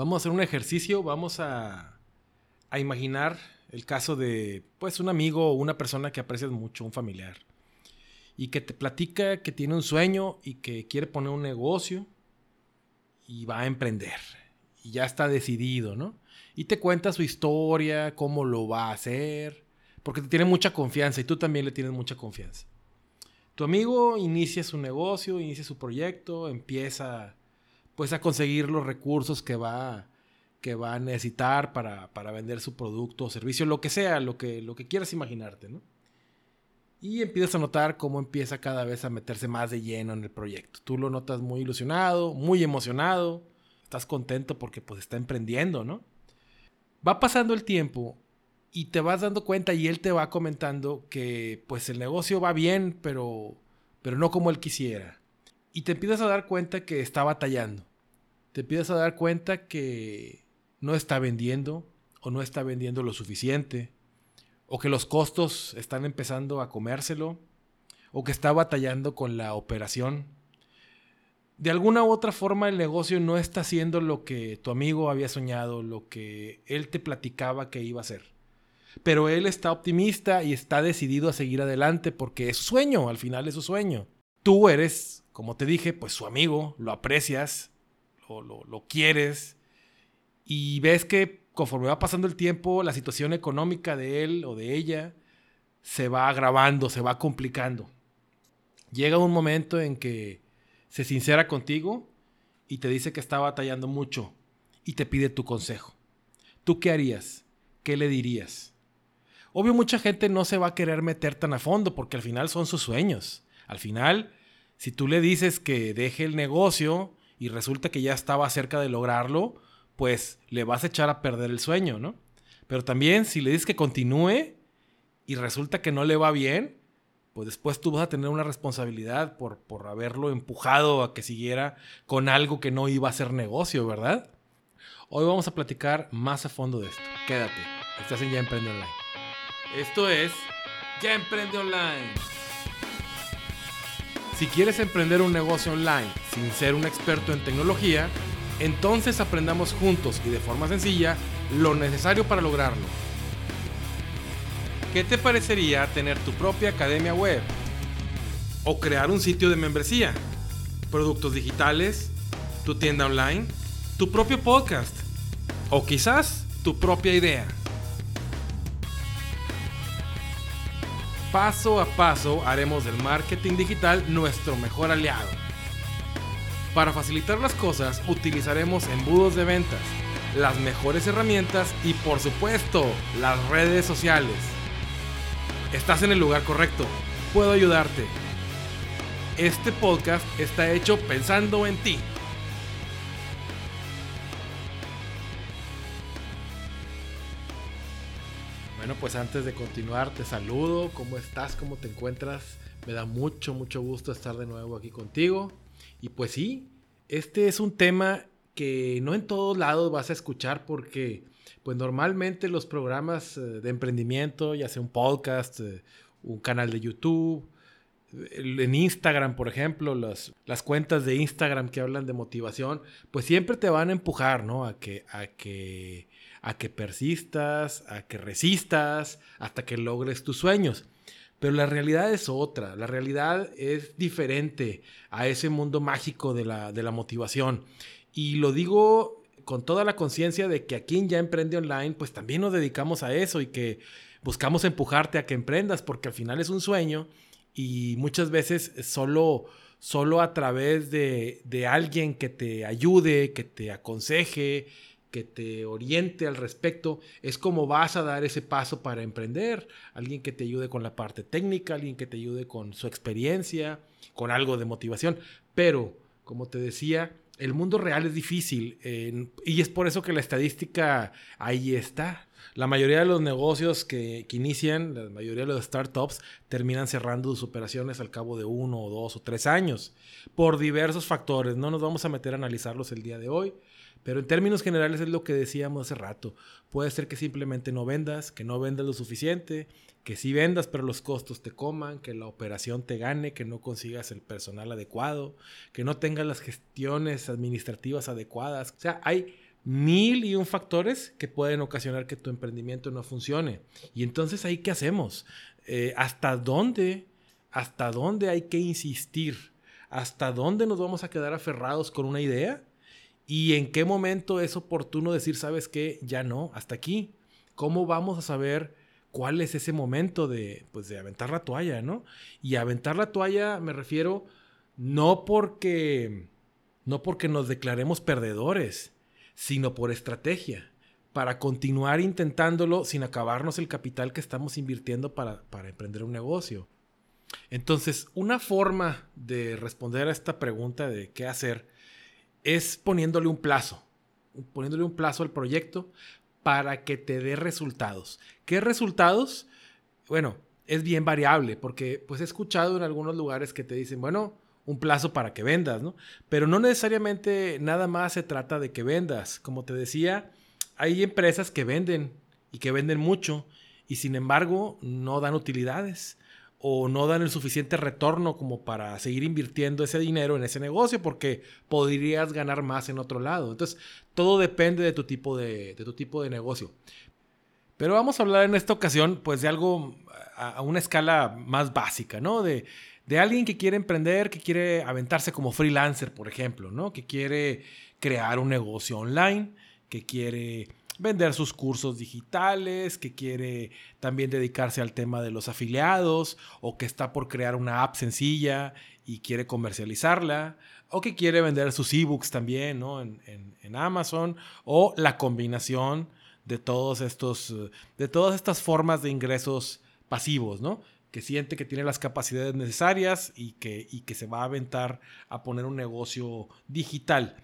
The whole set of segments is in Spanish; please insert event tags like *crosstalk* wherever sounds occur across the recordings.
Vamos a hacer un ejercicio, vamos a, imaginar el caso de, pues, un amigo o una persona que aprecias mucho, un familiar, y que te platica que tiene un sueño y que quiere poner un negocio y va a emprender. Y ya está decidido, ¿no? Y te cuenta su historia, cómo lo va a hacer, porque te tiene mucha confianza y tú también le tienes mucha confianza. Tu amigo inicia su negocio, inicia su proyecto, empieza pues a conseguir los recursos que va, que va a necesitar para, para vender su producto o servicio, lo que sea, lo que, lo que quieras imaginarte, ¿no? Y empiezas a notar cómo empieza cada vez a meterse más de lleno en el proyecto. Tú lo notas muy ilusionado, muy emocionado, estás contento porque pues está emprendiendo, ¿no? Va pasando el tiempo y te vas dando cuenta y él te va comentando que pues el negocio va bien, pero, pero no como él quisiera. Y te empiezas a dar cuenta que está batallando. Te empiezas a dar cuenta que no está vendiendo o no está vendiendo lo suficiente o que los costos están empezando a comérselo, o que está batallando con la operación. De alguna u otra forma el negocio no está haciendo lo que tu amigo había soñado, lo que él te platicaba que iba a hacer. Pero él está optimista y está decidido a seguir adelante porque es su sueño, al final es su sueño. Tú eres, como te dije, pues su amigo, lo aprecias, lo, lo, quieres y ves que conforme va pasando el tiempo, la situación económica de él o de ella se va agravando, se va complicando. Llega un momento en que se sincera contigo y te dice que está batallando mucho y te pide tu consejo. ¿Tú qué harías? ¿Qué le dirías? Obvio mucha gente no se va a querer meter tan a fondo porque al final son sus sueños. Al final, si tú le dices que deje el negocio y resulta que ya estaba cerca de lograrlo, pues le vas a echar a perder el sueño, ¿no? Pero también si le dices que continúe y resulta que no le va bien, pues después tú vas a tener una responsabilidad por, por haberlo empujado a que siguiera con algo que no iba a ser negocio, ¿verdad? Hoy vamos a platicar más a fondo de esto. Quédate, estás en Ya Emprende Online. Esto es Ya Emprende Online. Si quieres emprender un negocio online sin ser un experto en tecnología, entonces aprendamos juntos y de forma sencilla lo necesario para lograrlo. ¿Qué te parecería tener tu propia academia web? ¿O crear un sitio de membresía? ¿Productos digitales? ¿Tu tienda online? ¿Tu propio podcast? ¿O quizás tu propia idea? Paso a paso haremos del marketing digital nuestro mejor aliado para facilitar las cosas utilizaremos embudos de ventas, las mejores herramientas y por supuesto las redes sociales. Estás en el lugar correcto, puedo ayudarte. Este podcast está hecho pensando en ti. Bueno, pues antes de continuar, te saludo. ¿Cómo estás? ¿Cómo te encuentras? Me da mucho, mucho gusto estar de nuevo aquí contigo. Y pues sí, este es un tema que no en todos lados vas a escuchar porque pues normalmente los programas eh, de emprendimiento, ya sea un podcast, eh, un canal de YouTube, en Instagram, por ejemplo, las, las cuentas de Instagram que hablan de motivación, pues siempre te van a empujar, ¿no? A que, a que, a que persistas, a que resistas, hasta que logres tus sueños. Pero la realidad es otra, la realidad es diferente a ese mundo mágico de la, de la motivación. Y lo digo con toda la conciencia de que aquí en Ya Emprende Online, pues también nos dedicamos a eso y que buscamos empujarte a que emprendas, porque al final es un sueño y muchas veces solo, solo a través de, de alguien que te ayude, que te aconseje, que te oriente al respecto, es como vas a dar ese paso para emprender. Alguien que te ayude con la parte técnica, alguien que te ayude con su experiencia, con algo de motivación. Pero, como te decía, el mundo real es difícil y es por eso que la estadística ahí está. La mayoría de los negocios que, que, inician, la mayoría de los startups, terminan cerrando sus operaciones al cabo de uno o dos o tres años, por diversos factores. No nos vamos a meter a analizarlos el día de hoy, pero en términos generales es lo que decíamos hace rato. Puede ser que simplemente no vendas, que no vendas lo suficiente, que sí vendas pero los costos te coman, que la operación te gane, que no consigas el personal adecuado, que no tengas las gestiones administrativas adecuadas. O sea, hay mil y un factores que pueden ocasionar que tu emprendimiento no funcione. Y entonces ahí, ¿qué hacemos? Eh, ¿Hasta dónde? ¿Hasta dónde hay que insistir? ¿Hasta dónde nos vamos a quedar aferrados con una idea? ¿Y en qué momento es oportuno decir, sabes qué, ya no, hasta aquí? ¿Cómo vamos a saber cuál es ese momento de, pues, de aventar la toalla, ¿no? Y aventar la toalla me refiero no porque, no porque nos declaremos perdedores, sino por estrategia, para continuar intentándolo sin acabarnos el capital que estamos invirtiendo para, para emprender un negocio. Entonces, una forma de responder a esta pregunta de qué hacer es poniéndole un plazo, poniéndole un plazo al proyecto para que te dé resultados. ¿Qué resultados? Bueno, es bien variable porque pues he escuchado en algunos lugares que te dicen, bueno, un plazo para que vendas, ¿no? Pero no necesariamente nada más se trata de que vendas. Como te decía, hay empresas que venden y que venden mucho y sin embargo no dan utilidades o no dan el suficiente retorno como para seguir invirtiendo ese dinero en ese negocio porque podrías ganar más en otro lado. Entonces, todo depende de tu tipo de, tu tipo de negocio. Pero vamos a hablar en esta ocasión pues de algo a, una escala más básica, ¿no? De, de alguien que quiere emprender, que quiere aventarse como freelancer, por ejemplo, ¿no? Que quiere crear un negocio online, que quiere vender sus cursos digitales, que quiere también dedicarse al tema de los afiliados o que está por crear una app sencilla y quiere comercializarla o que quiere vender sus ebooks también ¿no? en, en, Amazon o la combinación de todos estos de todas estas formas de ingresos pasivos, ¿no? que siente que tiene las capacidades necesarias y que, y que se va a aventar a poner un negocio digital.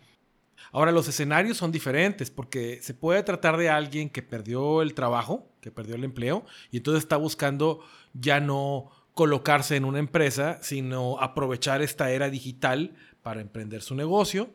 Ahora, los escenarios son diferentes porque se puede tratar de alguien que perdió el trabajo, que perdió el empleo, y entonces está buscando ya no colocarse en una empresa, sino aprovechar esta era digital para emprender su negocio,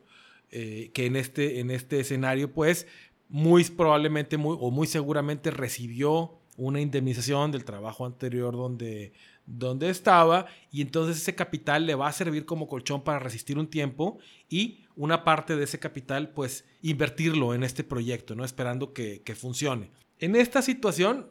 eh, que en este, en este escenario, pues, muy probablemente muy, o muy seguramente recibió una indemnización del trabajo anterior donde, donde estaba y entonces ese capital le va a servir como colchón para resistir un tiempo y una parte de ese capital pues invertirlo en este proyecto, ¿no? Esperando que, que funcione. En esta situación,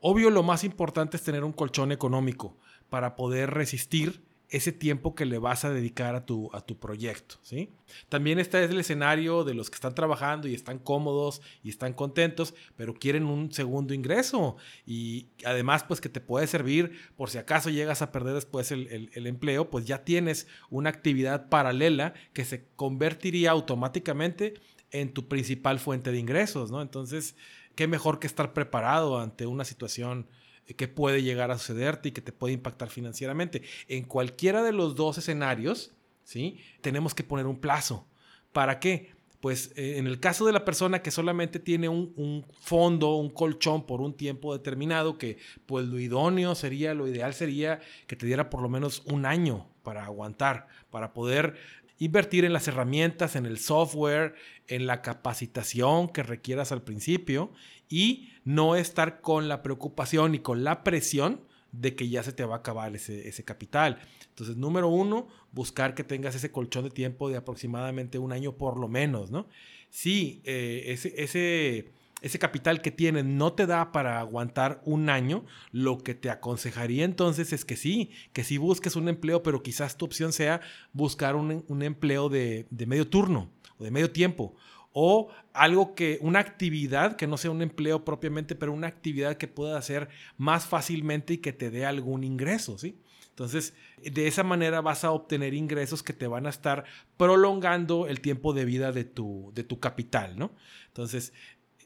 obvio lo más importante es tener un colchón económico para poder resistir ese tiempo que le vas a dedicar a tu, a tu proyecto, ¿sí? También está el escenario de los que están trabajando y están cómodos y están contentos, pero quieren un segundo ingreso y además pues que te puede servir por si acaso llegas a perder después el, el empleo, pues ya tienes una actividad paralela que se convertiría automáticamente en tu principal fuente de ingresos, ¿no? Entonces, qué mejor que estar preparado ante una situación que puede llegar a sucederte y que te puede impactar financieramente. En cualquiera de los dos escenarios, ¿sí? Tenemos que poner un plazo. ¿Para qué? Pues eh, en el caso de la persona que solamente tiene un, un, fondo, un colchón por un tiempo determinado, que pues lo idóneo sería, lo ideal sería que te diera por lo menos un año para aguantar, para poder invertir en las herramientas, en el software, en la capacitación que requieras al principio y no estar con la preocupación y con la presión de que ya se te va a acabar ese, capital. Entonces, número uno, buscar que tengas ese colchón de tiempo de aproximadamente un año por lo menos, ¿no? Si eh, ese, ese, ese capital que tienes no te da para aguantar un año, lo que te aconsejaría entonces es que sí, que sí busques un empleo, pero quizás tu opción sea buscar un, un empleo de, de medio turno o de medio tiempo o algo que, una actividad que no sea un empleo propiamente, pero una actividad que pueda hacer más fácilmente y que te dé algún ingreso, ¿sí? Entonces, de esa manera vas a obtener ingresos que te van a estar prolongando el tiempo de vida de tu, de tu capital, ¿no? Entonces,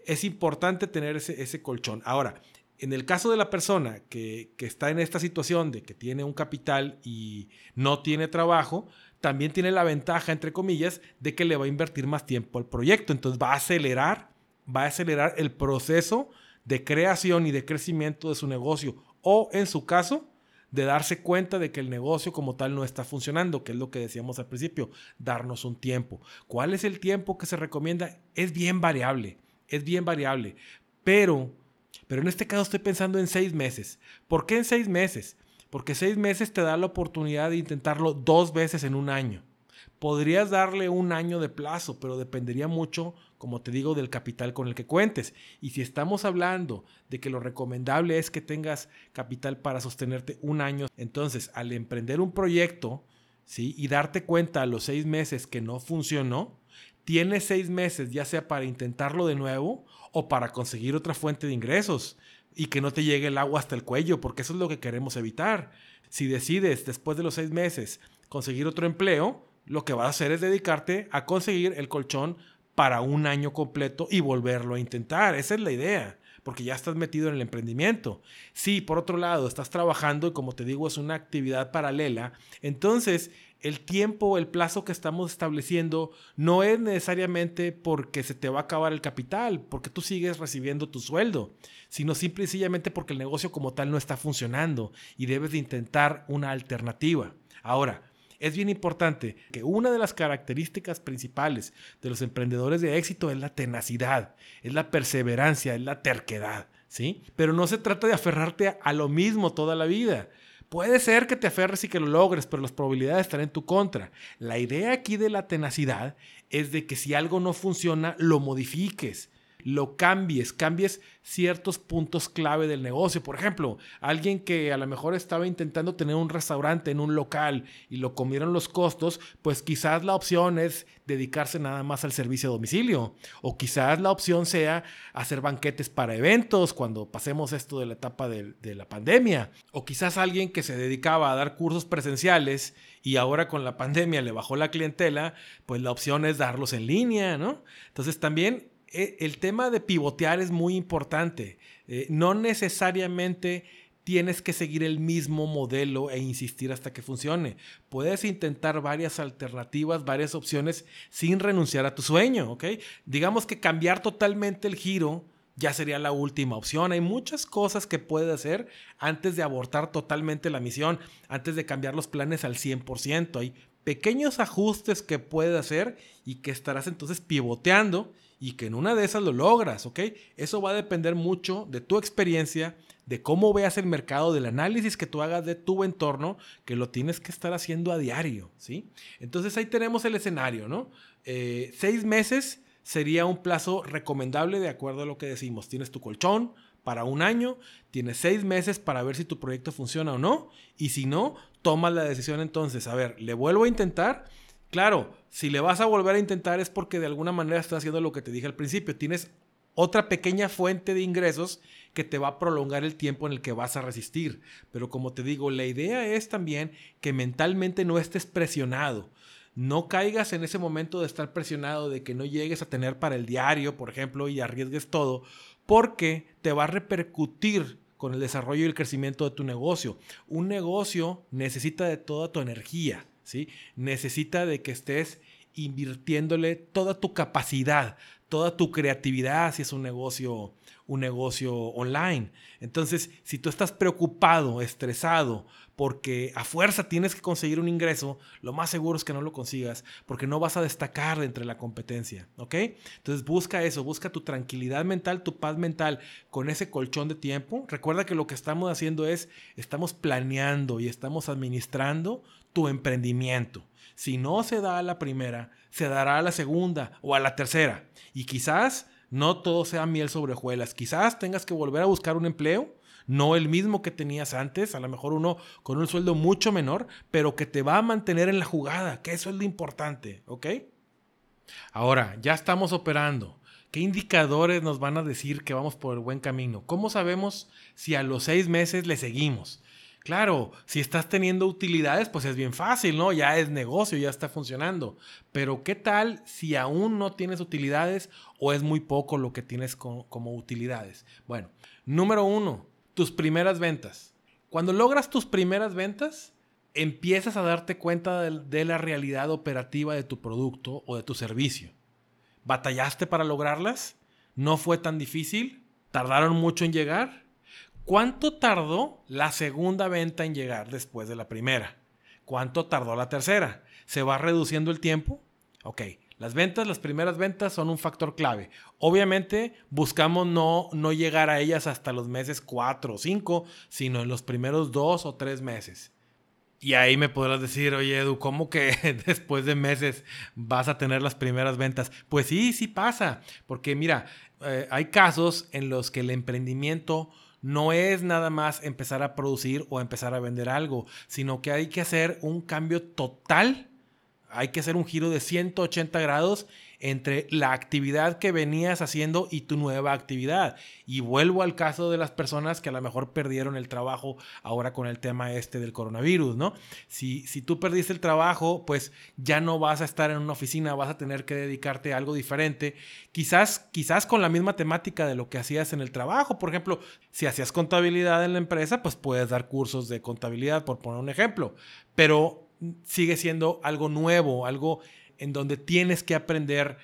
es importante tener ese, ese colchón. Ahora, en el caso de la persona que, que, está en esta situación de que tiene un capital y no tiene trabajo, también tiene la ventaja, entre comillas, de que le va a invertir más tiempo al proyecto. Entonces va a acelerar, va a acelerar el proceso de creación y de crecimiento de su negocio. O en su caso, de darse cuenta de que el negocio como tal no está funcionando, que es lo que decíamos al principio, darnos un tiempo. ¿Cuál es el tiempo que se recomienda? Es bien variable, es bien variable. Pero, pero en este caso estoy pensando en seis meses. ¿Por qué en seis meses? Porque seis meses te da la oportunidad de intentarlo dos veces en un año. Podrías darle un año de plazo, pero dependería mucho, como te digo, del capital con el que cuentes. Y si estamos hablando de que lo recomendable es que tengas capital para sostenerte un año, entonces al emprender un proyecto, ¿sí? Y darte cuenta a los seis meses que no funcionó, tienes seis meses ya sea para intentarlo de nuevo o para conseguir otra fuente de ingresos y que no te llegue el agua hasta el cuello, porque eso es lo que queremos evitar. Si decides después de los seis meses conseguir otro empleo, lo que vas a hacer es dedicarte a conseguir el colchón para un año completo y volverlo a intentar. Esa es la idea, porque ya estás metido en el emprendimiento. Si por otro lado estás trabajando y como te digo es una actividad paralela, entonces el tiempo, el plazo que estamos estableciendo no es necesariamente porque se te va a acabar el capital, porque tú sigues recibiendo tu sueldo, sino simple y sencillamente porque el negocio como tal no está funcionando y debes de intentar una alternativa. Ahora, es bien importante que una de las características principales de los emprendedores de éxito es la tenacidad, es la perseverancia, es la terquedad, ¿sí? Pero no se trata de aferrarte a lo mismo toda la vida. Puede ser que te aferres y que lo logres, pero las probabilidades están en tu contra. La idea aquí de la tenacidad es de que si algo no funciona, lo modifiques lo cambies, cambies ciertos puntos clave del negocio. Por ejemplo, alguien que a lo mejor estaba intentando tener un restaurante en un local y lo comieron los costos, pues quizás la opción es dedicarse nada más al servicio a domicilio. O quizás la opción sea hacer banquetes para eventos cuando pasemos esto de la etapa de, de la pandemia. O quizás alguien que se dedicaba a dar cursos presenciales y ahora con la *laughs* pandemia le bajó la clientela, pues la opción es darlos en línea, ¿no? Entonces también el tema de pivotear es muy importante. Eh, no necesariamente tienes que seguir el mismo modelo e insistir hasta que funcione. Puedes intentar varias alternativas, varias opciones sin renunciar a tu sueño, ¿ok? Digamos que cambiar totalmente el giro ya sería la última opción. Hay muchas cosas que puedes hacer antes de abortar totalmente la misión, antes de cambiar los planes al 100%. Hay pequeños ajustes que puedes hacer y que estarás entonces pivoteando y que en una de esas lo logras, ¿ok? Eso va a depender mucho de tu experiencia, de cómo veas el mercado, del análisis que tú hagas de tu entorno, que lo tienes que estar haciendo a diario, ¿sí? Entonces ahí tenemos el escenario, ¿no? Eh, seis meses sería un plazo recomendable de acuerdo a lo que decimos. Tienes tu colchón para un año, tienes seis meses para ver si tu proyecto funciona o no, y si no, tomas la decisión entonces, a ver, le vuelvo a intentar Claro, si le vas a volver a intentar es porque de alguna manera estás haciendo lo que te dije al principio. Tienes otra pequeña fuente de ingresos que te va a prolongar el tiempo en el que vas a resistir. Pero como te digo, la idea es también que mentalmente no estés presionado. No caigas en ese momento de estar presionado, de que no llegues a tener para el diario, por ejemplo, y arriesgues todo, porque te va a repercutir con el desarrollo y el crecimiento de tu negocio. Un negocio necesita de toda tu energía. Necesita de que estés invirtiéndole toda tu capacidad, toda tu creatividad si es un negocio, un negocio online. Entonces, si tú estás preocupado, estresado, porque a fuerza tienes que conseguir un ingreso, lo más seguro es que no lo consigas, porque no vas a destacar entre la competencia, ¿ok? Entonces busca eso, busca tu tranquilidad mental, tu paz mental con ese colchón de tiempo. Recuerda que lo que estamos haciendo es, estamos planeando y estamos administrando tu emprendimiento. Si no se da a la primera, se dará a la segunda o a la tercera. Y quizás no todo sea miel sobre hojuelas. Quizás tengas que volver a buscar un empleo, no el mismo que tenías antes, a lo mejor uno con un sueldo mucho menor, pero que te va a mantener en la jugada, que eso es lo importante, ¿ok? Ahora, ya estamos operando. ¿Qué indicadores nos van a decir que vamos por el buen camino? ¿Cómo sabemos si a los seis meses le seguimos? Claro, si estás teniendo utilidades, pues es bien fácil, ¿no? Ya es negocio, ya está funcionando. Pero ¿qué tal si aún no tienes utilidades o es muy poco lo que tienes como, utilidades? Bueno, número uno, tus primeras ventas. Cuando logras tus primeras ventas, empiezas a darte cuenta de la realidad operativa de tu producto o de tu servicio. ¿Batallaste para lograrlas? ¿No fue tan difícil? ¿Tardaron mucho en llegar? ¿Cuánto tardó la segunda venta en llegar después de la primera? ¿Cuánto tardó la tercera? ¿Se va reduciendo el tiempo? Ok, las ventas, las primeras ventas son un factor clave. Obviamente buscamos no, no llegar a ellas hasta los meses 4 o 5, sino en los primeros 2 o 3 meses. Y ahí me podrás decir, oye Edu, ¿cómo que *laughs* después de meses vas a tener las primeras ventas? Pues sí, sí pasa, porque mira, eh, hay casos en los que el emprendimiento no es nada más empezar a producir o empezar a vender algo, sino que hay que hacer un cambio total, hay que hacer un giro de 180 grados entre la actividad que venías haciendo y tu nueva actividad. Y vuelvo al caso de las personas que a lo mejor perdieron el trabajo ahora con el tema este del coronavirus, ¿no? Si, si tú perdiste el trabajo, pues ya no vas a estar en una oficina, vas a tener que dedicarte a algo diferente, quizás, quizás con la misma temática de lo que hacías en el trabajo. Por ejemplo, si hacías contabilidad en la empresa, pues puedes dar cursos de contabilidad, por poner un ejemplo, pero sigue siendo algo nuevo, algo en donde tienes que aprender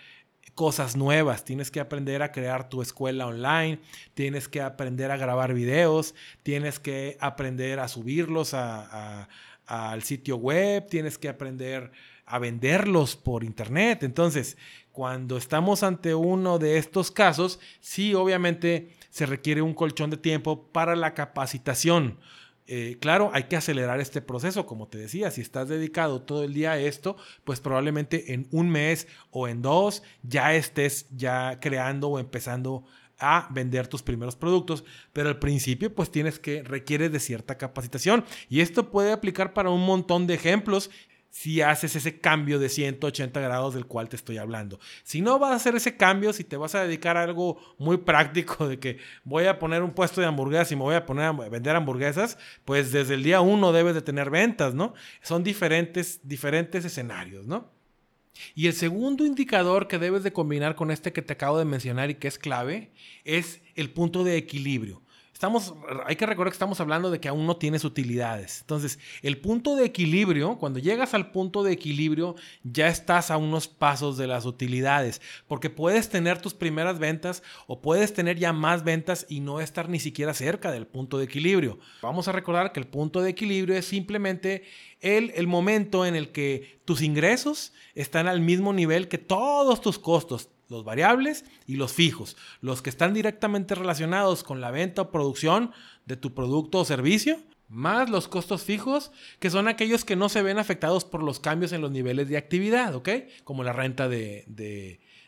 cosas nuevas, tienes que aprender a crear tu escuela online, tienes que aprender a grabar videos, tienes que aprender a subirlos al sitio web, tienes que aprender a venderlos por internet. Entonces, cuando estamos ante uno de estos casos, sí, obviamente se requiere un colchón de tiempo para la capacitación. Eh, claro, hay que acelerar este proceso, como te decía, si estás dedicado todo el día a esto, pues probablemente en un mes o en dos ya estés ya creando o empezando a vender tus primeros productos, pero al principio pues tienes que requiere de cierta capacitación. Y esto puede aplicar para un montón de ejemplos si haces ese cambio de 180 grados del cual te estoy hablando. Si no vas a hacer ese cambio, si te vas a dedicar a algo muy práctico de que voy a poner un puesto de hamburguesas y me voy a poner a vender hamburguesas, pues desde el día uno debes de tener ventas, ¿no? Son diferentes, diferentes escenarios, ¿no? Y el segundo indicador que debes de combinar con este que te acabo de mencionar y que es clave es el punto de equilibrio hay que recordar que estamos hablando de que aún no tienes utilidades. Entonces, el punto de equilibrio, cuando llegas al punto de equilibrio, ya estás a unos pasos de las utilidades, porque puedes tener tus primeras ventas o puedes tener ya más ventas y no estar ni siquiera cerca del punto de equilibrio. Vamos a recordar que el punto de equilibrio es simplemente el, el momento en el que tus ingresos están al mismo nivel que todos tus costos los variables y los fijos, los que están directamente relacionados con la venta o producción de tu producto o servicio, más los costos fijos, que son aquellos que no se ven afectados por los cambios en los niveles de actividad, ¿ok? Como la renta de,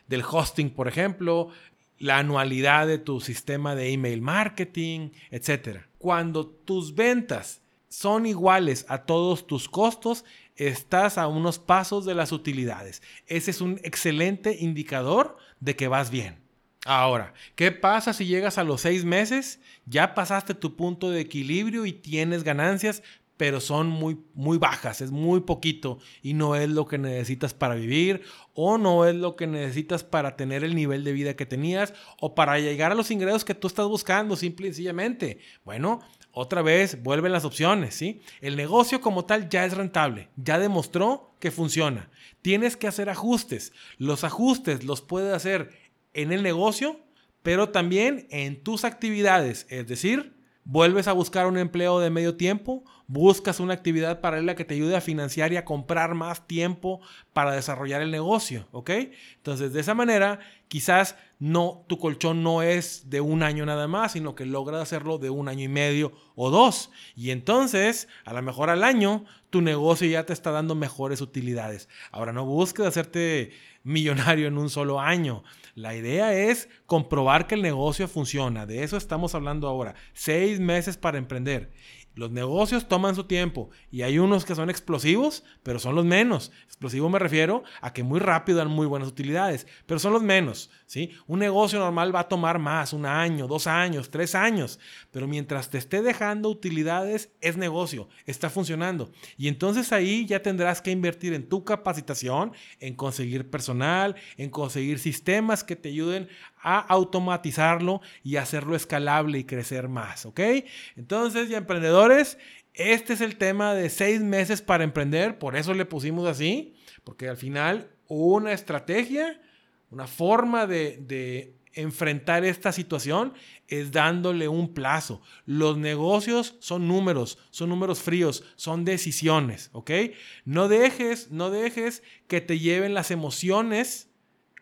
del hosting, por ejemplo, la anualidad de tu sistema de email marketing, etc. Cuando tus ventas son iguales a todos tus costos, estás a unos pasos de las utilidades. Ese es un excelente indicador de que vas bien. Ahora, ¿qué pasa si llegas a los seis meses? Ya pasaste tu punto de equilibrio y tienes ganancias, pero son muy, muy bajas, es muy poquito y no es lo que necesitas para vivir o no es lo que necesitas para tener el nivel de vida que tenías o para llegar a los ingresos que tú estás buscando, simple y sencillamente. Bueno, otra vez vuelven las opciones, ¿sí? El negocio como tal ya es rentable, ya demostró que funciona. Tienes que hacer ajustes. Los ajustes los puedes hacer en el negocio, pero también en tus actividades, es decir, vuelves a buscar un empleo de medio tiempo, buscas una actividad paralela que te ayude a financiar y a comprar más tiempo para desarrollar el negocio, ¿ok? Entonces, de esa manera, quizás no, tu colchón no es de un año nada más, sino que logras hacerlo de un año y medio o dos. Y entonces, a lo mejor al año, tu negocio ya te está dando mejores utilidades. Ahora, no busques hacerte millonario en un solo año. La idea es comprobar que el negocio funciona. De eso estamos hablando ahora. Seis meses para emprender. Los negocios toman su tiempo y hay unos que son explosivos, pero son los menos. Explosivo me refiero a que muy rápido dan muy buenas utilidades, pero son los menos. ¿sí? Un negocio normal va a tomar más, un año, dos años, tres años, pero mientras te esté dejando utilidades, es negocio, está funcionando. Y entonces ahí ya tendrás que invertir en tu capacitación, en conseguir personal, en conseguir sistemas que te ayuden a automatizarlo y hacerlo escalable y crecer más, ¿ok? Entonces, ya emprendedores, este es el tema de seis meses para emprender, por eso le pusimos así, porque al final una estrategia, una forma de, de enfrentar esta situación es dándole un plazo. Los negocios son números, son números fríos, son decisiones, ¿ok? No dejes, no dejes que te lleven las emociones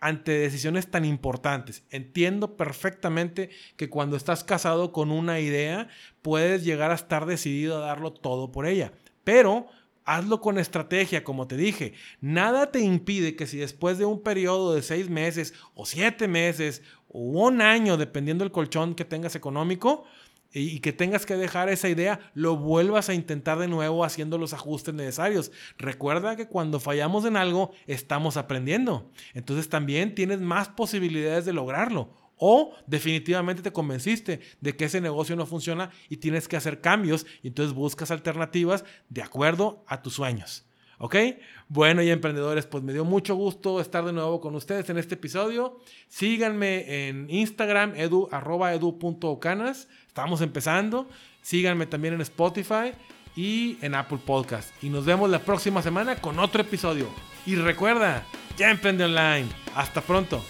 ante decisiones tan importantes. Entiendo perfectamente que cuando estás casado con una idea, puedes llegar a estar decidido a darlo todo por ella. Pero hazlo con estrategia, como te dije. Nada te impide que si después de un periodo de seis meses o siete meses o un año, dependiendo del colchón que tengas económico, y que tengas que dejar esa idea, lo vuelvas a intentar de nuevo haciendo los ajustes necesarios. Recuerda que cuando fallamos en algo, estamos aprendiendo. Entonces también tienes más posibilidades de lograrlo. O definitivamente te convenciste de que ese negocio no funciona y tienes que hacer cambios y entonces buscas alternativas de acuerdo a tus sueños. ¿Ok? Bueno, y emprendedores, pues me dio mucho gusto estar de nuevo con ustedes en este episodio. Síganme en Instagram, edu. Estamos empezando. Síganme también en Spotify y en Apple Podcast. Y nos vemos la próxima semana con otro episodio. Y recuerda, ya emprende online. Hasta pronto.